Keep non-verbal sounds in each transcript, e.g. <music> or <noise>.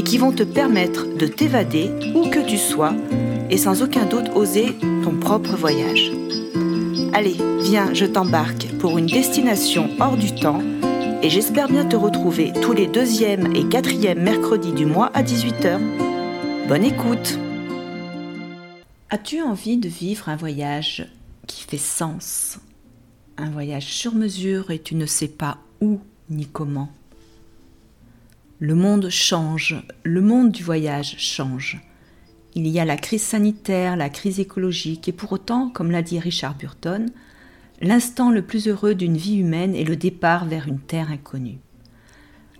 et qui vont te permettre de t'évader où que tu sois et sans aucun doute oser ton propre voyage. Allez, viens, je t'embarque pour une destination hors du temps et j'espère bien te retrouver tous les deuxième et quatrième mercredis du mois à 18h. Bonne écoute As-tu envie de vivre un voyage qui fait sens? Un voyage sur mesure et tu ne sais pas où ni comment le monde change, le monde du voyage change. Il y a la crise sanitaire, la crise écologique, et pour autant, comme l'a dit Richard Burton, l'instant le plus heureux d'une vie humaine est le départ vers une terre inconnue.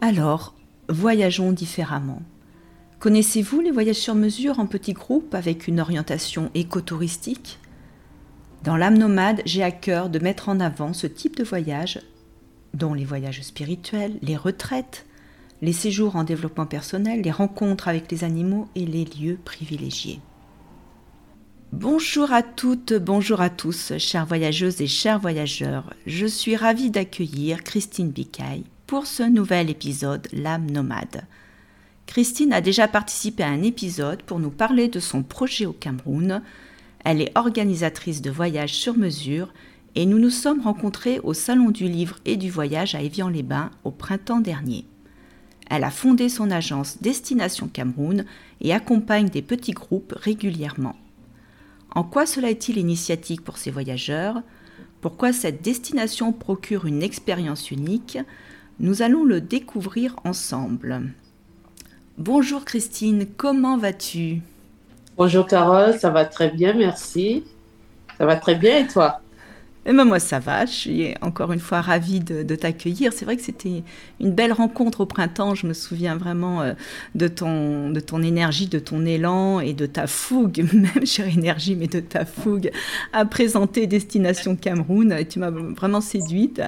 Alors, voyageons différemment. Connaissez-vous les voyages sur mesure en petits groupes avec une orientation écotouristique? Dans l'âme nomade, j'ai à cœur de mettre en avant ce type de voyage, dont les voyages spirituels, les retraites, les séjours en développement personnel, les rencontres avec les animaux et les lieux privilégiés. Bonjour à toutes, bonjour à tous, chères voyageuses et chers voyageurs. Je suis ravie d'accueillir Christine Bicaille pour ce nouvel épisode L'âme nomade. Christine a déjà participé à un épisode pour nous parler de son projet au Cameroun. Elle est organisatrice de voyages sur mesure et nous nous sommes rencontrés au Salon du Livre et du Voyage à Évian-les-Bains au printemps dernier. Elle a fondé son agence Destination Cameroun et accompagne des petits groupes régulièrement. En quoi cela est-il initiatique pour ces voyageurs? Pourquoi cette destination procure une expérience unique? Nous allons le découvrir ensemble. Bonjour Christine, comment vas-tu? Bonjour Carole, ça va très bien, merci. Ça va très bien et toi? Et ben moi ça va, je suis encore une fois ravie de, t'accueillir. C'est vrai que c'était une belle rencontre au printemps, je me souviens vraiment euh, de, ton, de ton énergie, de ton élan et de ta fougue, <laughs> même chère énergie, mais de ta fougue à présenter Destination Cameroun. Tu m'as vraiment séduite.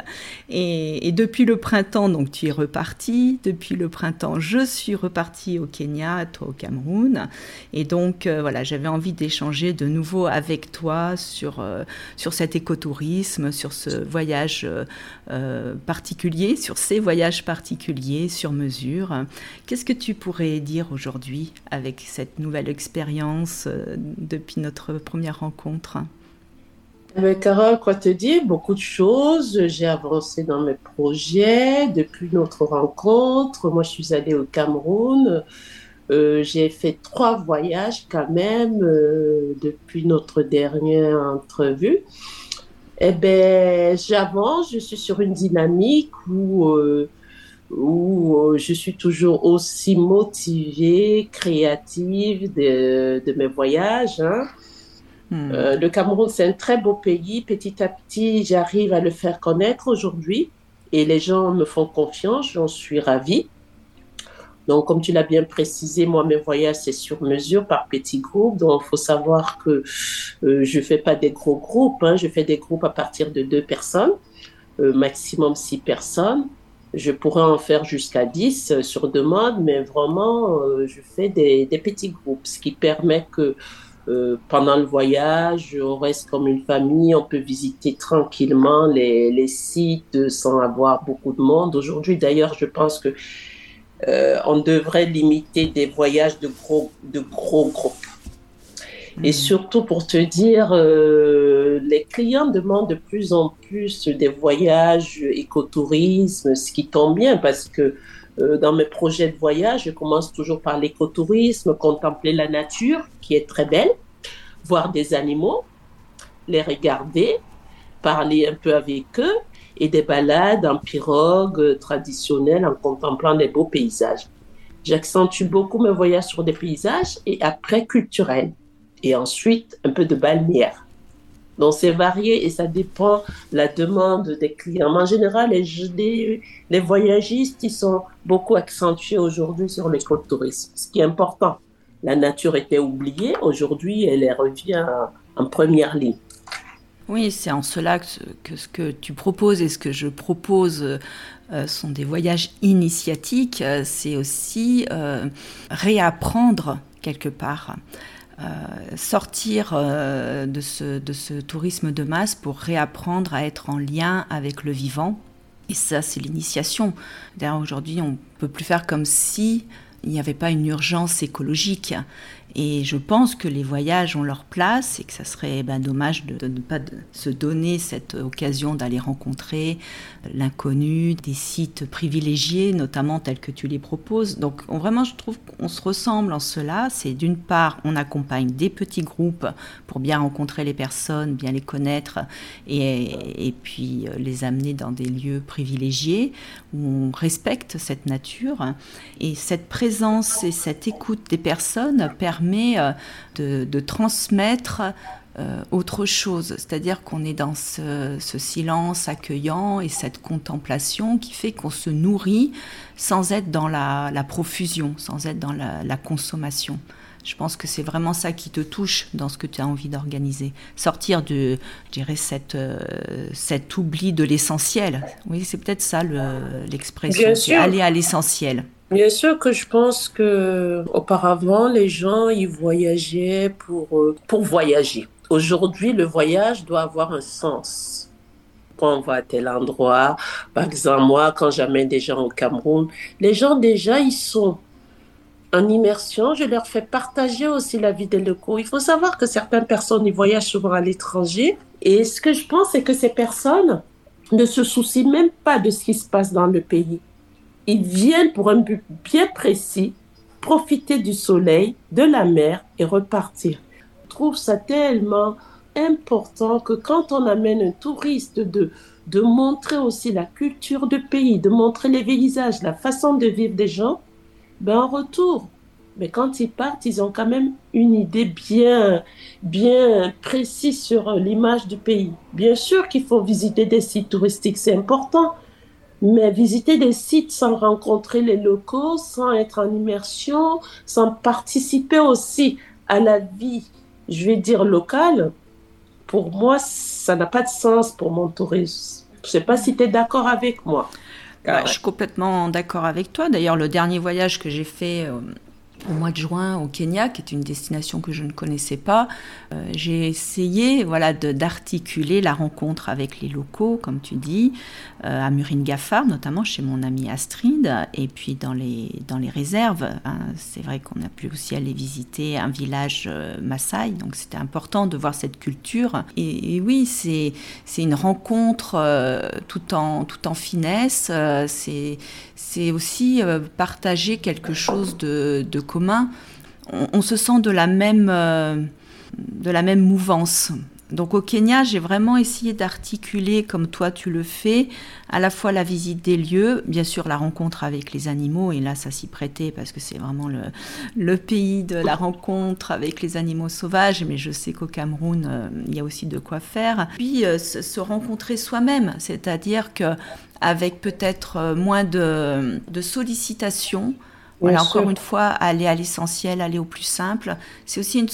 Et, depuis le printemps, donc tu es repartie. Depuis le printemps, je suis repartie au Kenya, toi au Cameroun. Et donc euh, voilà, j'avais envie d'échanger de nouveau avec toi sur, euh, sur cet écotourisme sur ce voyage euh, euh, particulier, sur ces voyages particuliers sur mesure. Qu'est-ce que tu pourrais dire aujourd'hui avec cette nouvelle expérience euh, depuis notre première rencontre? Eh Carole, quoi te dire? Beaucoup de choses. J'ai avancé dans mes projets depuis notre rencontre. Moi, je suis allée au Cameroun. j'ai fait trois voyages quand même depuis notre dernière entrevue eh ben, j'avance, je suis sur une dynamique où, euh, où euh, je suis toujours aussi motivée, créative de, de mes voyages. Hein. Hmm. Euh, le Cameroun, c'est un très beau pays. Petit à petit, j'arrive à le faire connaître aujourd'hui et les gens me font confiance, j'en suis ravie. Donc, comme tu l'as bien précisé, moi, mes voyages, c'est sur mesure par petits groupes. Donc, il faut savoir que euh, je ne fais pas des gros groupes. Hein. Je fais des groupes à partir de deux personnes, euh, maximum six personnes. Je pourrais en faire jusqu'à dix euh, sur demande, mais vraiment, je fais des, petits groupes, ce qui permet que pendant le voyage, on reste comme une famille, on peut visiter tranquillement les sites sans avoir beaucoup de monde. Aujourd'hui, d'ailleurs, je pense que euh, on devrait limiter des voyages de gros, de gros groupes. Et hmm. surtout pour te dire, euh, les clients demandent de plus en plus des voyages écotourisme, ce qui tombe bien parce que euh, dans mes projets de voyage, je commence toujours par l'écotourisme, contempler la nature qui est très belle, voir des animaux, les regarder, parler un peu avec eux et des balades en pirogue traditionnelle en contemplant des beaux paysages. J'accentue beaucoup mes voyages sur des paysages et après culturels. Et ensuite, un peu de balnéaire. Donc, c'est varié et ça dépend de la demande des clients. en général, les, les, voyagistes, ils sont beaucoup accentués aujourd'hui sur l'écotourisme, ce qui est important. la nature était oubliée. Aujourd'hui, elle revient en première ligne. Oui, c'est en cela que, ce que tu proposes et ce que je propose euh, sont des voyages initiatiques. Euh, c'est aussi euh, réapprendre quelque part. sortir de, ce, de ce tourisme de masse pour réapprendre à être en lien avec le vivant. Et ça, c'est l'initiation. D'ailleurs, aujourd'hui, on ne peut plus faire comme si il n'y avait pas une urgence écologique. Et je pense que les voyages ont leur place et que ça serait ben, dommage de, ne pas se donner cette occasion d'aller rencontrer l'inconnu, des sites privilégiés, notamment tels que tu les proposes. Donc vraiment, je trouve qu'on se ressemble en cela. C'est d'une part, on accompagne des petits groupes pour bien rencontrer les personnes, bien les connaître et, et puis euh, les amener dans des lieux privilégiés où on respecte cette nature. Et cette présence et cette écoute des personnes permet permet euh, de, transmettre euh, autre chose, c'est-à-dire qu'on est dans ce, silence accueillant et cette contemplation qui fait qu'on se nourrit sans être dans la, profusion, sans être dans la, consommation. Je pense que c'est vraiment ça qui te touche dans ce que tu as envie d'organiser. Sortir de, je dirais, cette, euh, cet oubli de l'essentiel. Oui, c'est peut-être ça l'expression, aller à l'essentiel. Bien sûr que je pense que auparavant les gens ils voyageaient pour euh, pour voyager. Aujourd'hui, le voyage doit avoir un sens. Quand on va à tel endroit, par exemple moi quand j'amène des gens au Cameroun, les gens déjà ils sont en immersion, je leur fais partager aussi la vie des locaux. Il faut savoir que certaines personnes ils voyagent souvent à l'étranger et ce que je pense c'est que ces personnes ne se soucient même pas de ce qui se passe dans le pays ils viennent pour un but bien précis, profiter du soleil, de la mer et repartir. Je trouve ça tellement important que quand on amène un touriste de, de montrer aussi la culture du pays, de montrer les paysages, la façon de vivre des gens, ben en retour, mais quand ils partent, ils ont quand même une idée bien, bien précise sur l'image du pays. Bien sûr qu'il faut visiter des sites touristiques, c'est important, mais visiter des sites sans rencontrer les locaux, sans être en immersion, sans participer aussi à la vie, je vais dire locale, pour moi, ça n'a pas de sens pour mon tourisme. Je ne sais pas si tu es d'accord avec moi. Je suis complètement d'accord avec toi. D'ailleurs, le dernier voyage que j'ai fait euh, au mois de juin au Kenya, qui est une destination que je ne connaissais pas. Euh, j'ai essayé voilà, d'articuler la rencontre avec les locaux, comme tu dis, euh, à Muringafar, notamment chez mon amie Astrid, et puis dans les, dans les réserves. Hein. c'est vrai qu'on a pu aussi aller visiter un village euh, Maasai, donc c'était important de voir cette culture. Et, oui, c'est une rencontre tout, en, tout en finesse, c'est aussi partager quelque chose de, de on, se sent de la même, euh, de la même mouvance. Donc au Kenya, j'ai vraiment essayé d'articuler, comme toi tu le fais, à la fois la visite des lieux, bien sûr la rencontre avec les animaux, et là ça s'y prêtait parce que c'est vraiment le, le, pays de la rencontre avec les animaux sauvages, mais je sais qu'au Cameroun, euh, il y a aussi de quoi faire. Puis euh, se, rencontrer soi-même, c'est-à-dire que avec peut-être moins de, de sollicitations, voilà, encore une fois, aller à l'essentiel, aller au plus simple. C'est aussi une,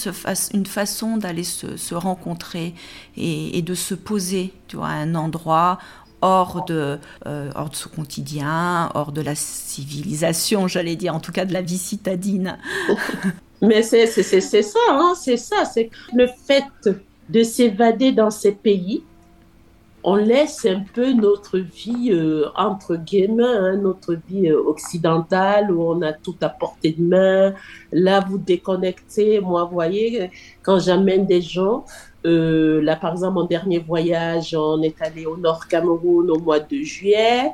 une façon d'aller se, rencontrer et, de se poser tu vois, à un endroit hors de, euh, hors de ce quotidien, hors de la civilisation, j'allais dire, en tout cas de la vie citadine. <laughs> Mais c'est ça, hein, c'est ça, c'est le fait de s'évader dans ces pays on laisse un peu notre vie euh, entre guillemets, hein, notre vie euh, occidentale où on a tout à portée de main. Là, vous déconnectez. Moi, vous voyez, quand j'amène des gens, euh, là, par exemple, mon dernier voyage, on est allé au Nord Cameroun au mois de juillet.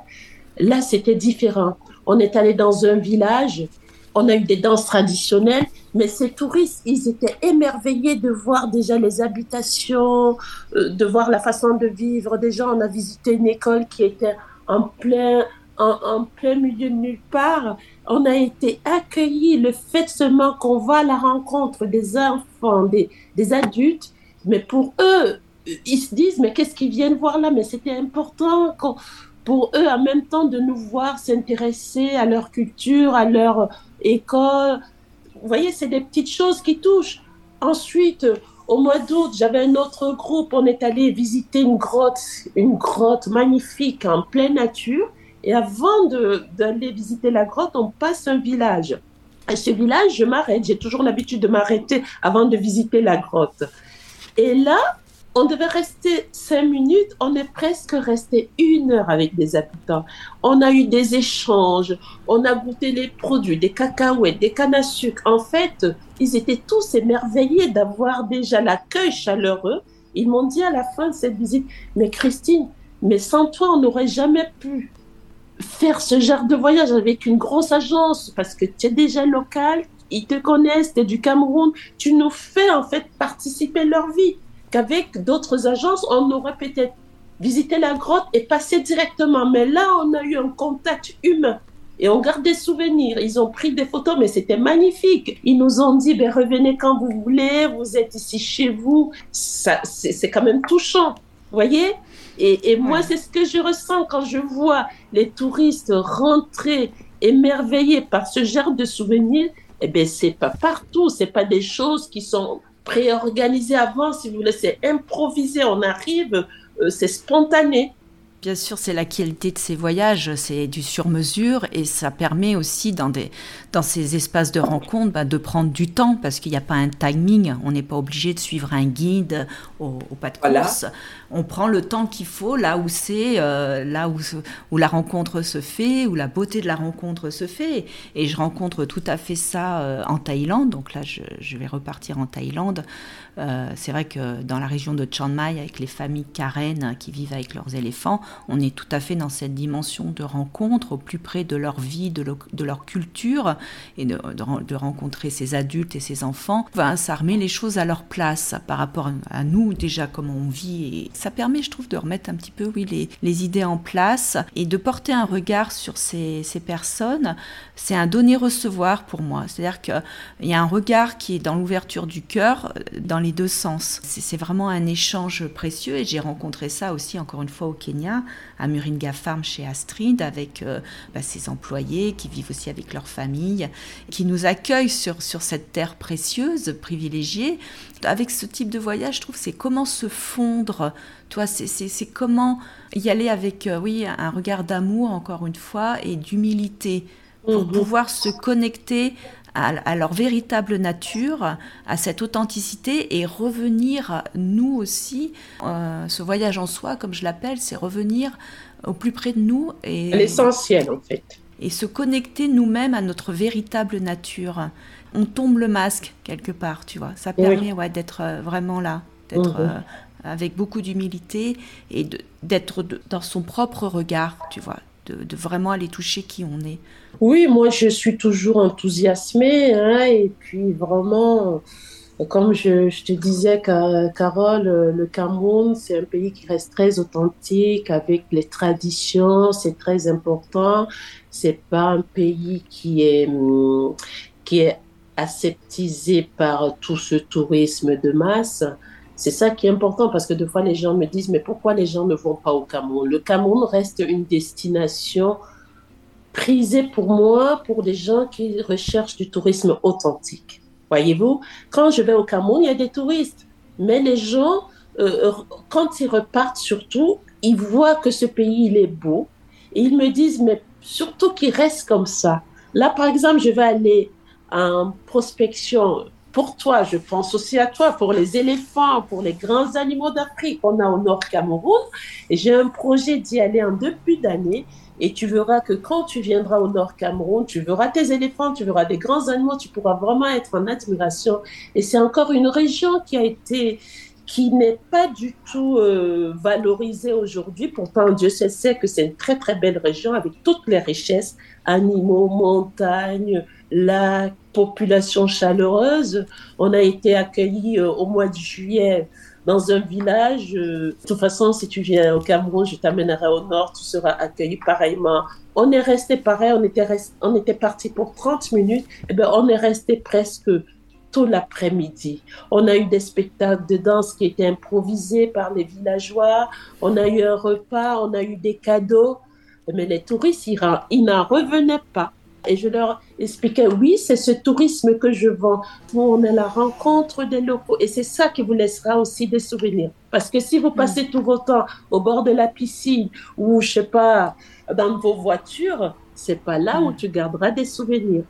Là, c'était différent. On est allé dans un village on a eu des danses traditionnelles, mais ces touristes, ils étaient émerveillés de voir déjà les habitations, euh, de voir la façon de vivre. Déjà, on a visité une école qui était en plein, en, plein milieu de nulle part. On a été accueillis. Le fait seulement qu'on va à la rencontre des enfants, des, des adultes, mais pour eux, ils se disent, mais qu'est-ce qu'ils viennent voir là? Mais c'était important pour eux en même temps de nous voir s'intéresser à leur culture, à leur école. vous voyez, c'est des petites choses qui touchent. Ensuite, au mois d'août, j'avais un autre groupe. On est allé visiter une grotte, une grotte magnifique en pleine nature. Et avant d'aller visiter la grotte, on passe un village. À ce village, je m'arrête. J'ai toujours l'habitude de m'arrêter avant de visiter la grotte. Et là, on devait rester cinq minutes, on est presque resté une heure avec des habitants. On a eu des échanges, on a goûté les produits, des cacahuètes, des cannes à sucre. En fait, ils étaient tous émerveillés d'avoir déjà l'accueil chaleureux. Ils m'ont dit à la fin de cette visite, mais Christine, mais sans toi, on n'aurait jamais pu faire ce genre de voyage avec une grosse agence parce que tu es déjà local, ils te connaissent, tu es du Cameroun, tu nous fais en fait participer leur vie qu'avec d'autres agences, on aurait peut-être visité la grotte et passé directement. Mais là, on a eu un contact humain. Et on garde des souvenirs. Ils ont pris des photos, mais c'était magnifique. Ils nous ont dit, ben, revenez quand vous voulez, vous êtes ici chez vous. Ça, c'est quand même touchant. Vous voyez? Et, et moi, c'est ce que je ressens quand je vois les touristes rentrer émerveillés par ce genre de souvenirs. Eh bien, c'est pas partout. C'est pas des choses qui sont préorganisé avant, si vous voulez, c'est improvisé, on arrive, euh, c'est spontané. Bien sûr, c'est la qualité de ces voyages, c'est du sur-mesure et ça permet aussi dans, des, dans ces espaces de rencontre bah, de prendre du temps parce qu'il n'y a pas un timing, on n'est pas obligé de suivre un guide au, pas de course. On prend le temps qu'il faut là où c'est, euh, là où, où la rencontre se fait, où la beauté de la rencontre se fait. Et je rencontre tout à fait ça euh, en Thaïlande, donc là je, je vais repartir en Thaïlande. Euh, c'est vrai que dans la région de Chiang Mai, avec les familles Karen qui vivent avec leurs éléphants, on est tout à fait dans cette dimension de rencontre au plus près de leur vie, de, leur culture, et de, rencontrer ces adultes et ces enfants. Enfin, ça remet les choses à leur place par rapport à nous, déjà, comment on vit. Et ça permet, je trouve, de remettre un petit peu oui, les, les idées en place et de porter un regard sur ces, ces personnes. C'est un donner-recevoir pour moi. C'est-à-dire qu'il y a un regard qui est dans l'ouverture du cœur, dans les deux sens. C'est vraiment un échange précieux et j'ai rencontré ça aussi encore une fois au Kenya, à Muringa Farm chez Astrid, avec euh, bah, ses employés qui vivent aussi avec leur famille, qui nous accueillent sur, sur cette terre précieuse, privilégiée. Avec ce type de voyage, je trouve, c'est comment se fondre, toi, c'est comment y aller avec, euh, oui, un regard d'amour, encore une fois, et d'humilité pour mhm. pouvoir se connecter à, leur véritable nature, à cette authenticité et revenir, nous aussi, euh, ce voyage en soi, comme je l'appelle, c'est revenir au plus près de nous. et L'essentiel, en fait. Et se connecter nous-mêmes à notre véritable nature. On tombe le masque quelque part, tu vois. Ça permet ouais, d'être euh, vraiment là, d'être mhm. euh, avec beaucoup d'humilité et d'être dans son propre regard, tu vois, de, vraiment aller toucher qui on est. Oui, moi je suis toujours enthousiasmée hein, et puis vraiment, comme je, te disais, Carole, le Cameroun, c'est un pays qui reste très authentique avec les traditions, c'est très important. C'est pas un pays qui est, qui est aseptisé par tout ce tourisme de masse. C'est ça qui est important parce que des fois les gens me disent mais pourquoi les gens ne vont pas au Cameroun? Le Cameroun reste une destination prisée pour moi pour des gens qui recherchent du tourisme authentique. Voyez-vous, quand je vais au Cameroun, il y a des touristes, mais les gens, euh, quand ils repartent surtout, ils voient que ce pays il est beau et ils me disent mais surtout qu'il reste comme ça. Là par exemple, je vais aller en prospection pour toi, je pense aussi à toi, pour les éléphants, pour les grands animaux d'Afrique qu'on a au Nord Cameroun. Et j'ai un projet d'y aller en depuis d'années. Et tu verras que quand tu viendras au Nord Cameroun, tu verras tes éléphants, tu verras des grands animaux, tu pourras vraiment être en admiration. Et c'est encore une région qui a été, qui n'est pas du tout euh, valorisée aujourd'hui. Pourtant, Dieu sait que c'est une très très belle région avec toutes les richesses, animaux, montagnes, la population chaleureuse. On a été accueillis euh, au mois de juillet dans un village. Euh, de toute façon, si tu viens au Cameroun, je t'amènerai au nord, tu seras accueilli pareillement. On est resté pareil, on était, on était parti pour 30 minutes, et eh bien on est resté presque tout l'après-midi. On a eu des spectacles de danse qui étaient improvisés par les villageois, on a eu un repas, on a eu des cadeaux, mais les touristes, ils n'en revenaient pas. Et je leur, expliquait, oui, c'est ce tourisme que je vends, où on est la rencontre des locaux. Et c'est ça qui vous laissera aussi des souvenirs. Parce que si vous mm. passez tout votre temps au bord de la piscine ou, je sais pas, dans vos voitures, c'est pas là où mm. tu garderas des souvenirs.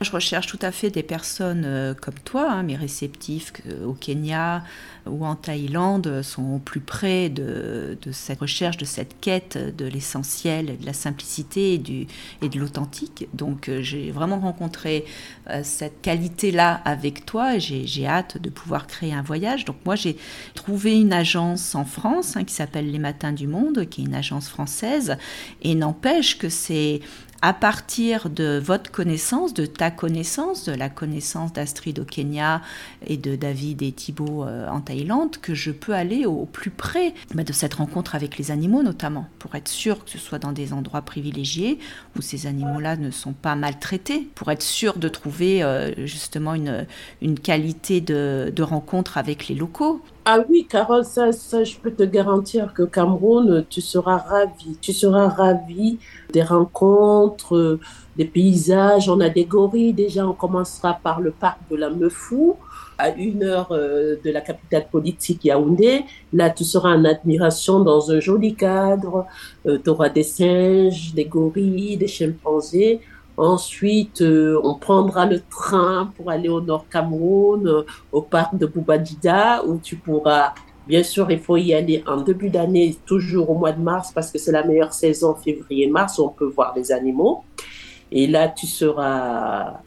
Je recherche tout à fait des personnes euh, comme toi, hein, mes réceptifs au Kenya ou en Thaïlande sont au plus près de, cette recherche, de cette quête de l'essentiel, de la simplicité et, du, et de l'authentique. Donc euh, j'ai vraiment rencontré euh, cette qualité-là avec toi et j'ai hâte de pouvoir créer un voyage. Donc moi j'ai trouvé une agence en France hein, qui s'appelle Les Matins du Monde, qui est une agence française, et n'empêche que c'est à partir de votre connaissance, de ta connaissance, de la connaissance d'Astrid au Kenya et de David et Thibault euh, en Thaïlande, que je peux aller au plus près bah, de cette rencontre avec les animaux notamment, pour être sûr que ce soit dans des endroits privilégiés où ces animaux-là ne sont pas maltraités, pour être sûr de trouver euh, justement une, qualité de rencontre avec les locaux. Ah oui, Carole, ça, ça, je peux te garantir que Cameroun, tu seras ravi. Tu seras ravi des rencontres, des paysages. On a des gorilles. Déjà, on commencera par le parc de la Meufou, à une heure euh, de la capitale politique Yaoundé. Là, tu seras en admiration dans un joli cadre. Euh, tu auras des singes, des gorilles, des chimpanzés. Ensuite, euh, on prendra le train pour aller au Nord Cameroun, euh, au parc de Boubadida, où tu pourras, bien sûr, il faut y aller en début d'année, toujours au mois de mars, parce que c'est la meilleure saison, février-mars, où on peut voir les animaux. Et là, tu seras,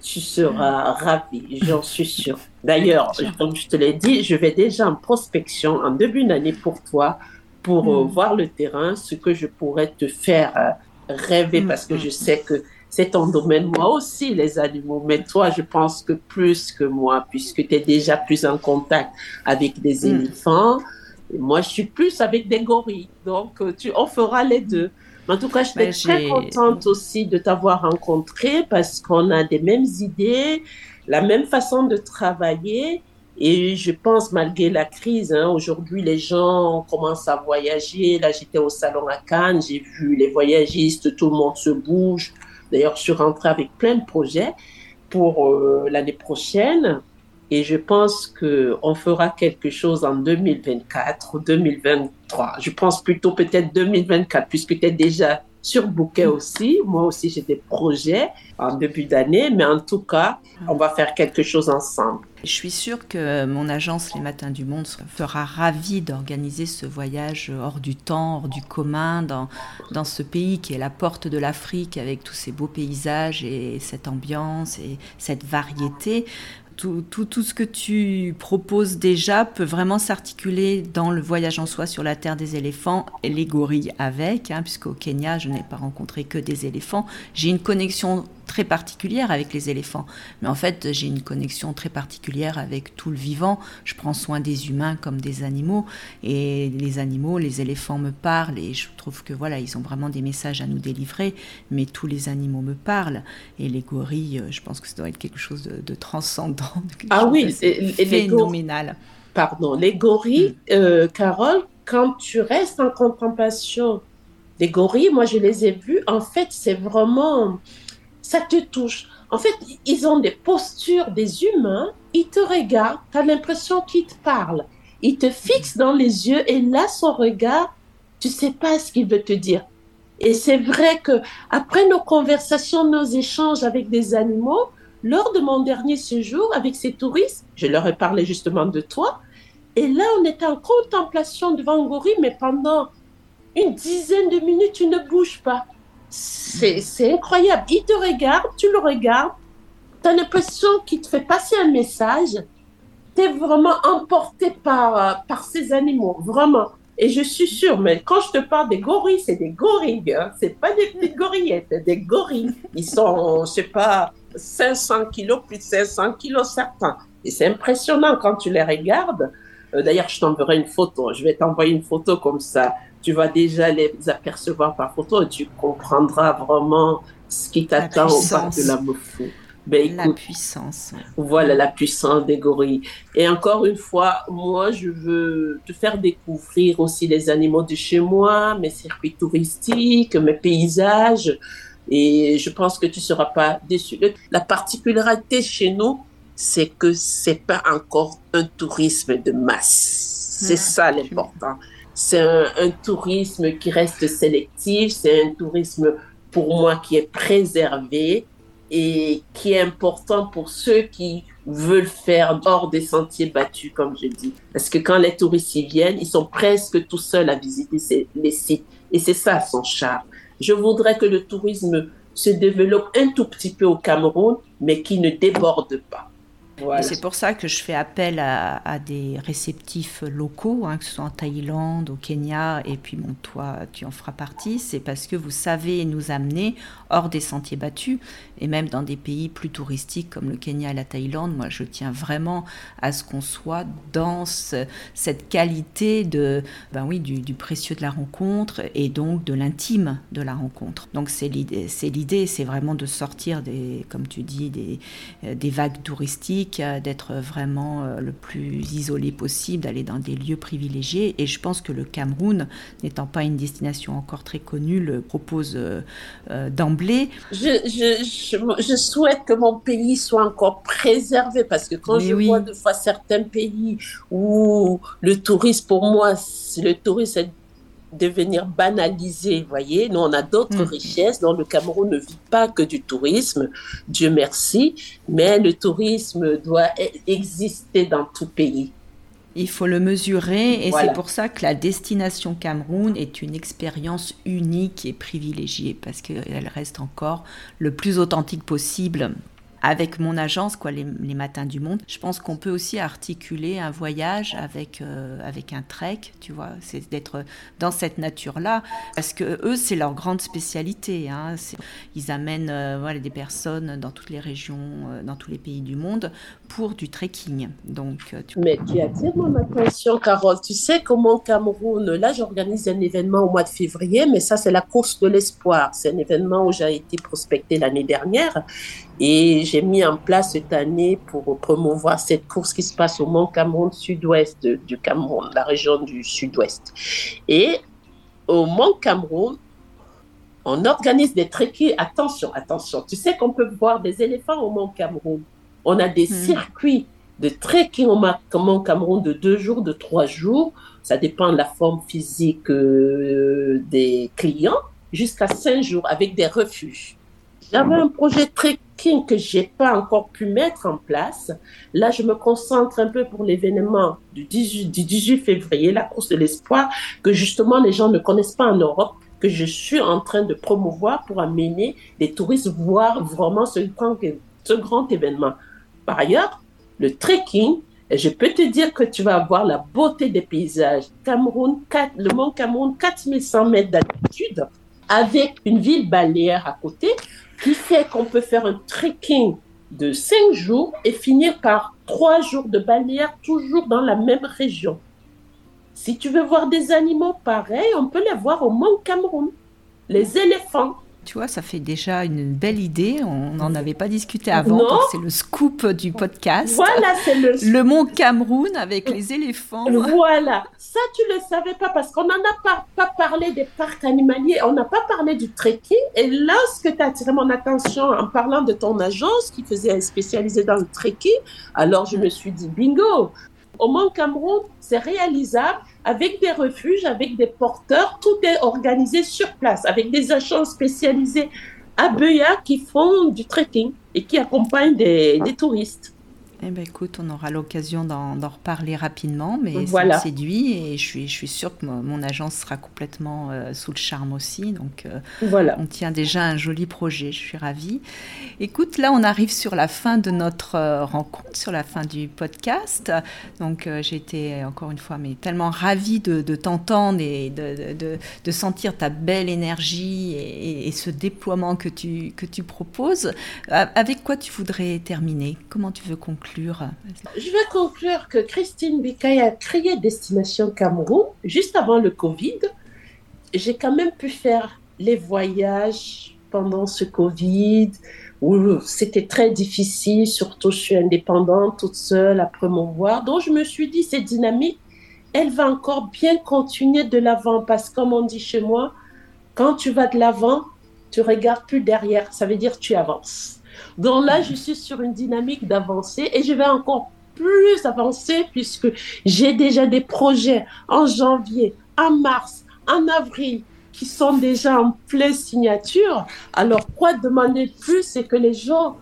tu seras ravi, j'en suis sûre. D'ailleurs, comme je te l'ai dit, je vais déjà en prospection en début d'année pour toi, pour euh, hmm. voir le terrain, ce que je pourrais te faire rêver, hmm. parce que je sais que c'est ton domaine, moi aussi, les animaux. Mais toi, je pense que plus que moi, puisque tu es déjà plus en contact avec des hmm. éléphants. moi, je suis plus avec des gorilles. Donc, euh, tu, on fera les deux. en tout cas, je suis ben, très contente aussi de t'avoir rencontré parce qu'on a des mêmes idées, la même façon de travailler. Et je pense, malgré la crise, hein, aujourd'hui, les gens commencent à voyager. Là, j'étais au salon à Cannes, j'ai vu les voyagistes, tout le monde se bouge. D'ailleurs, je suis rentrée avec plein de projets pour euh, l'année prochaine. Et je pense qu'on fera quelque chose en 2024 ou 2023. Je pense plutôt peut-être 2024, puisque es déjà sur Bouquet aussi. Moi aussi, j'ai des projets en début d'année, mais en tout cas, on va faire quelque chose ensemble. Je suis sûre que mon agence Les Matins du Monde sera ravie d'organiser ce voyage hors du temps, hors du commun, dans, dans ce pays qui est la porte de l'Afrique avec tous ces beaux paysages et cette ambiance et cette variété tout, tout, ce que tu proposes déjà peut vraiment s'articuler dans le voyage en soi sur la terre des éléphants et les gorilles avec, hein, puisqu'au Kenya, je n'ai pas rencontré que des éléphants. J'ai une connexion très particulière avec les éléphants. Mais en fait, j'ai une connexion très particulière avec tout le vivant. Je prends soin des humains comme des animaux. Et les animaux, les éléphants me parlent. Et je trouve que voilà, ils ont vraiment des messages à nous délivrer. Mais tous les animaux me parlent. Et les gorilles, euh, je pense que ça doit être quelque chose de, transcendant. ah oui, et, phénoménal. Pardon, les gorilles, mm. euh, Carole, quand tu restes en contemplation des gorilles, moi je les ai vus, en fait, c'est vraiment ça te touche. En fait, ils ont des postures des humains, ils te regardent, tu as l'impression qu'ils te parlent. Ils te fixent dans les yeux et là, son regard, tu sais pas ce qu'il veut te dire. Et c'est vrai que après nos conversations, nos échanges avec des animaux, lors de mon dernier séjour avec ces touristes, je leur ai parlé justement de toi. Et là, on était en contemplation devant gorille, mais pendant une dizaine de minutes, tu ne bouges pas. C'est incroyable. Il te regarde, tu le regardes, tu as l'impression qu'il te fait passer un message. Tu es vraiment emporté par, euh, par ces animaux, vraiment. Et je suis sûre, mais quand je te parle des gorilles, c'est des gorilles. Hein. C'est pas des petites gorillettes, des gorilles. Ils sont, je sais pas, 500 kilos, plus de 500 kilos certains. Et c'est impressionnant quand tu les regardes. Euh, d'ailleurs, je t'enverrai une photo. Je vais t'envoyer une photo comme ça tu vas déjà les apercevoir par photo et tu comprendras vraiment ce qui t'attend au parc de la Mofou. Ben, la puissance. Voilà la puissance des gorilles. Et encore une fois, moi, je veux te faire découvrir aussi les animaux de chez moi, mes circuits touristiques, mes paysages. Et je pense que tu ne seras pas déçu. La particularité chez nous, c'est que c'est pas encore un tourisme de masse. C'est ça l'important. C'est un, un, tourisme qui reste sélectif, c'est un tourisme pour moi qui est préservé et qui est important pour ceux qui veulent faire hors des sentiers battus, comme je dis. Parce que quand les touristes y viennent, ils sont presque tout seuls à visiter ces, les sites. Et c'est ça son charme. Je voudrais que le tourisme se développe un tout petit peu au Cameroun, mais qui ne déborde pas. C'est pour ça que je fais appel à, des réceptifs locaux, hein, que ce soit en Thaïlande, au Kenya, et puis bon, toi, tu en feras partie. C'est parce que vous savez nous amener hors des sentiers battus, et même dans des pays plus touristiques comme le Kenya et la Thaïlande. Moi, je tiens vraiment à ce qu'on soit dans cette qualité de, ben oui, du, précieux de la rencontre et donc de l'intime de la rencontre. Donc c'est l'idée, c'est l'idée, c'est vraiment de sortir des, comme tu dis, des, des vagues touristiques d'être vraiment euh, le plus isolé possible, d'aller dans des lieux privilégiés. Et je pense que le Cameroun, n'étant pas une destination encore très connue, le propose euh, euh, d'emblée. Je, je, souhaite que mon pays soit encore préservé parce que quand je vois de fois certains pays où le tourisme, pour moi, le tourisme est devenir banalisé, voyez. Nous, on a d'autres mm. richesses. dont le Cameroun ne vit pas que du tourisme, Dieu merci, mais le tourisme doit e-, exister dans tout pays. Il faut le mesurer et c'est pour ça que la destination Cameroun est une expérience unique et privilégiée parce qu'elle reste encore le plus authentique possible avec mon agence, quoi, les, Matins du Monde, je pense qu'on peut aussi articuler un voyage avec, euh, avec un trek, tu vois, c'est d'être dans cette nature-là, parce que eux, c'est leur grande spécialité. Hein, ils amènent euh, des personnes dans toutes les régions, euh, dans tous les pays du monde pour du trekking. Donc, tu... Mais tu attires mon attention, Carole. Tu sais comment Cameroun, là, j'organise un événement au mois de février, mais ça, c'est la course de l'espoir. C'est un événement où j'ai été prospecté l'année dernière. Et j'ai mis en place cette année pour promouvoir cette course qui se passe au Mont Cameroun, sud-ouest du Cameroun, la région du sud-ouest. Et au Mont Cameroun, on organise des trekking. Attention, attention. Tu sais qu'on peut voir des éléphants au Mont Cameroun. On a des hmm. circuits de trekking au Mont Cameroun de deux jours, de trois jours. Ça dépend de la forme physique euh, des clients, jusqu'à cinq jours avec des refuges. J'avais un projet trekking que j'ai pas encore pu mettre en place. Là, je me concentre un peu pour l'événement du 18, du 18 février, la course de l'espoir, que justement les gens ne connaissent pas en Europe, que je suis en train de promouvoir pour amener les touristes voir vraiment ce grand, ce grand événement. Par ailleurs, le trekking, je peux te dire que tu vas voir la beauté des paysages. Cameroun, le mont Cameroun, 4100 mètres d'altitude, avec une ville balnéaire à côté qui fait qu'on peut faire un trekking de cinq jours et finir par trois jours de balnéaire toujours dans la même région. Si tu veux voir des animaux pareils, on peut les voir au Mont Cameroun. Les éléphants, tu vois, ça fait déjà une belle idée. On n'en avait pas discuté avant. C'est le scoop du podcast. Voilà, c'est le... Le mont Cameroun avec les éléphants. Voilà. Ça, tu ne le savais pas parce qu'on n'en a pas, pas, parlé des parcs animaliers. On n'a pas parlé du trekking. Et là, ce que tu as attiré mon attention en parlant de ton agence qui faisait spécialisée dans le trekking, alors je me suis dit, bingo, au Mont Cameroun, c'est réalisable avec des refuges, avec des porteurs. Tout est organisé sur place, avec des agents spécialisés à Beuya qui font du trekking et qui accompagnent des touristes. Eh ben, écoute, on aura l'occasion d'en reparler rapidement, mais voilà. ça me séduit et je suis, je suis sûre que mon, agence sera complètement euh, sous le charme aussi. Donc, euh, voilà. on tient déjà un joli projet. Je suis ravie. Écoute, là, on arrive sur la fin de notre euh, rencontre, sur la fin du podcast. Donc, j'ai été encore une fois, mais tellement ravie de, t'entendre et de, de, de, sentir ta belle énergie et, et, ce déploiement que tu, que tu proposes. Avec quoi tu voudrais terminer? Comment tu veux conclure? Je vais conclure que Christine Bikay a créé Destination Cameroun juste avant le Covid. J'ai quand même pu faire les voyages pendant ce Covid où c'était très difficile, surtout je suis indépendante, toute seule à promouvoir. Donc je me suis dit, cette dynamique, elle va encore bien continuer de l'avant parce que comme on dit chez moi, quand tu vas de l'avant, tu regardes plus derrière, ça veut dire tu avances. Donc là, je suis sur une dynamique d'avancer et je vais encore plus avancer puisque j'ai déjà des projets en janvier, en mars, en avril qui sont déjà en pleine signature. Alors, quoi demander de plus, c'est que les gens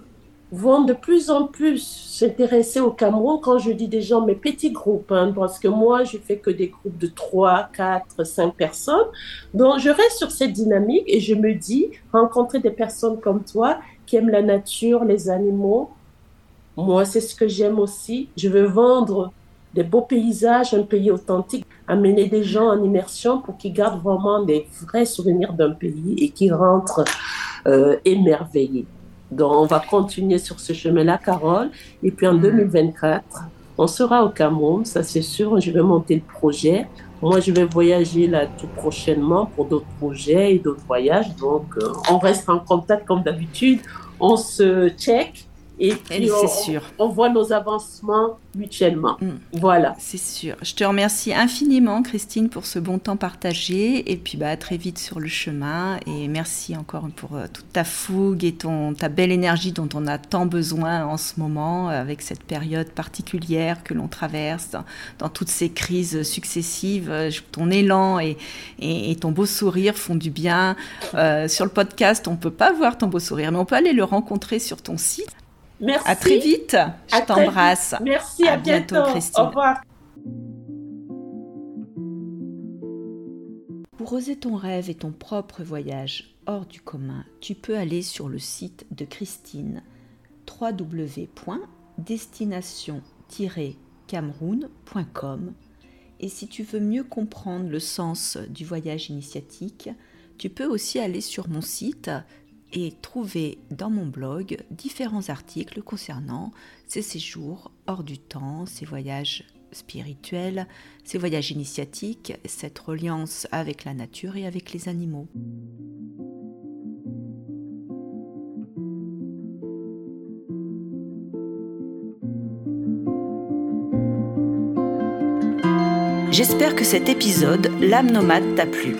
vont de plus en plus s'intéresser au Cameroun quand je dis des gens, mes petits groupes, hein, parce que moi, je fais que des groupes de 3, 4, 5 personnes. Donc, je reste sur cette dynamique et je me dis, rencontrer des personnes comme toi qui aiment la nature, les animaux, moi, c'est ce que j'aime aussi. Je veux vendre des beaux paysages, un pays authentique, amener des gens en immersion pour qu'ils gardent vraiment des vrais souvenirs d'un pays et qu'ils rentrent euh, émerveillés. Donc, on va continuer sur ce chemin-là, Carole. Et puis en 2024, mm. on sera au Cameroun, ça c'est sûr. Je vais monter le projet. Moi, je vais voyager là tout prochainement pour d'autres projets et d'autres voyages. Donc, euh, on reste en contact comme d'habitude. On se check et puis on, sûr. on, voit nos avancements mutuellement. Mm. Voilà. C'est sûr. Je te remercie infiniment, Christine, pour ce bon temps partagé. Et puis, bah, à très vite sur le chemin. Et merci encore pour euh, toute ta fougue et ton, ta belle énergie dont on a tant besoin en ce moment, avec cette période particulière que l'on traverse, dans, toutes ces crises successives. Ton élan et, et, ton beau sourire font du bien. Euh, sur le podcast, on ne peut pas voir ton beau sourire, mais on peut aller le rencontrer sur ton site. Merci. À très vite. Je t'embrasse. Merci, à, bientôt, Christine. Au revoir. Pour oser ton rêve et ton propre voyage hors du commun, tu peux aller sur le site de Christine www.destination-cameroun.com et si tu veux mieux comprendre le sens du voyage initiatique, tu peux aussi aller sur mon site et trouver dans mon blog différents articles concernant ces séjours hors du temps, ces voyages spirituels, ces voyages initiatiques, cette reliance avec la nature et avec les animaux. J'espère que cet épisode, L'âme nomade, t'a plu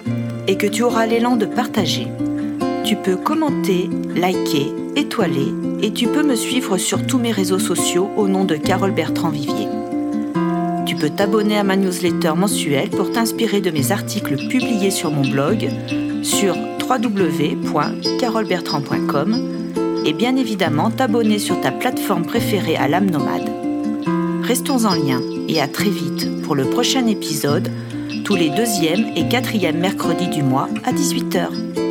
et que tu auras l'élan de partager tu peux commenter, liker, étoiler et tu peux me suivre sur tous mes réseaux sociaux au nom de Carole Bertrand Vivier. Tu peux t'abonner à ma newsletter mensuelle pour t'inspirer de mes articles publiés sur mon blog sur www.carolebertrand.com et bien évidemment t'abonner sur ta plateforme préférée à l'âme nomade. Restons en lien et à très vite pour le prochain épisode tous les deuxième et quatrième mercredis du mois à 18h.